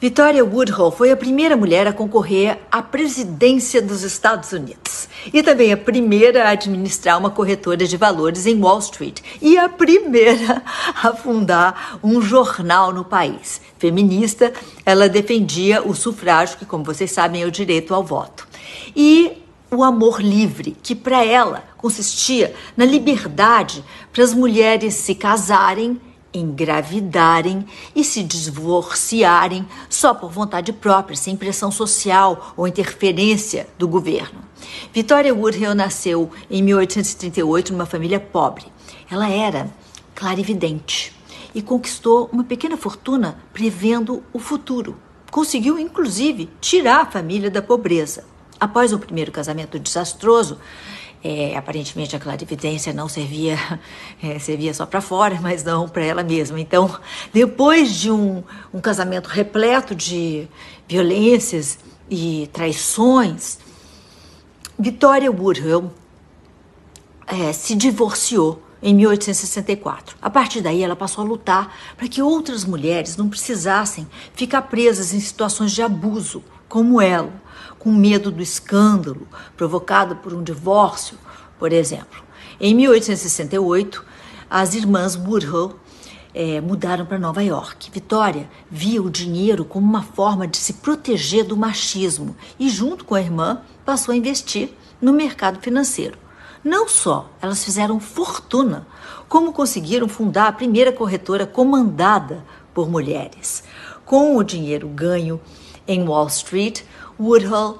Victoria Woodhull foi a primeira mulher a concorrer à presidência dos Estados Unidos e também a primeira a administrar uma corretora de valores em Wall Street e a primeira a fundar um jornal no país. Feminista, ela defendia o sufrágio, que, como vocês sabem, é o direito ao voto. E o amor livre, que para ela consistia na liberdade para as mulheres se casarem engravidarem e se divorciarem só por vontade própria, sem pressão social ou interferência do governo. Victoria Woodhull nasceu em 1838 numa família pobre. Ela era clarividente e conquistou uma pequena fortuna prevendo o futuro. Conseguiu, inclusive, tirar a família da pobreza. Após o primeiro casamento desastroso, é, aparentemente a clarividência não servia, é, servia só para fora, mas não para ela mesma. Então, depois de um, um casamento repleto de violências e traições, Victoria Woodhull é, se divorciou em 1864. A partir daí, ela passou a lutar para que outras mulheres não precisassem ficar presas em situações de abuso, como ela com medo do escândalo provocado por um divórcio, por exemplo. Em 1868, as irmãs Woodhull é, mudaram para Nova York. Vitória via o dinheiro como uma forma de se proteger do machismo e, junto com a irmã, passou a investir no mercado financeiro. Não só elas fizeram fortuna, como conseguiram fundar a primeira corretora comandada por mulheres. Com o dinheiro ganho em Wall Street, Woodhull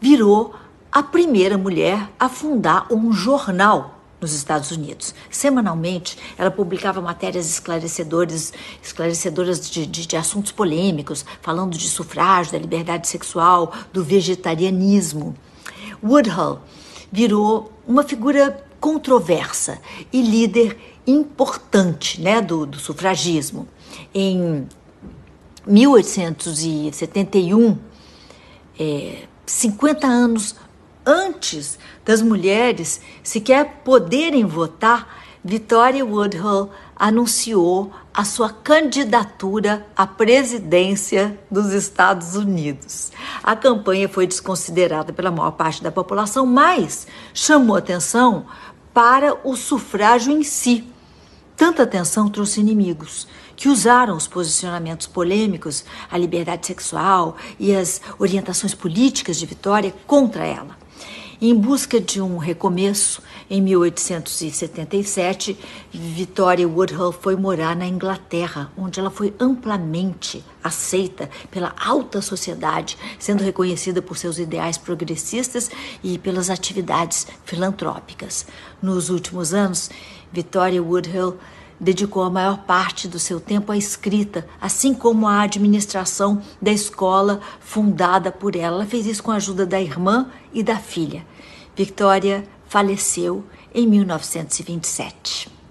virou a primeira mulher a fundar um jornal nos Estados Unidos. Semanalmente, ela publicava matérias esclarecedoras, esclarecedoras de, de, de, assuntos polêmicos, falando de sufrágio, da liberdade sexual, do vegetarianismo. Woodhull virou uma figura controversa e líder importante né, do, do sufragismo. Em 1871, é, 50 anos antes das mulheres sequer poderem votar, Victoria Woodhull anunciou a sua candidatura à presidência dos Estados Unidos. A campanha foi desconsiderada pela maior parte da população, mas chamou atenção para o sufrágio em si. Tanta atenção trouxe inimigos que usaram os posicionamentos polêmicos, a liberdade sexual e as orientações políticas de Vitória contra ela. Em busca de um recomeço, em 1877, Victoria Woodhull foi morar na Inglaterra, onde ela foi amplamente aceita pela alta sociedade, sendo reconhecida por seus ideais progressistas e pelas atividades filantrópicas. Nos últimos anos, Victoria Woodhull dedicou a maior parte do seu tempo à escrita, assim como à administração da escola fundada por ela. Ela fez isso com a ajuda da irmã e da filha. Victoria faleceu em 1927.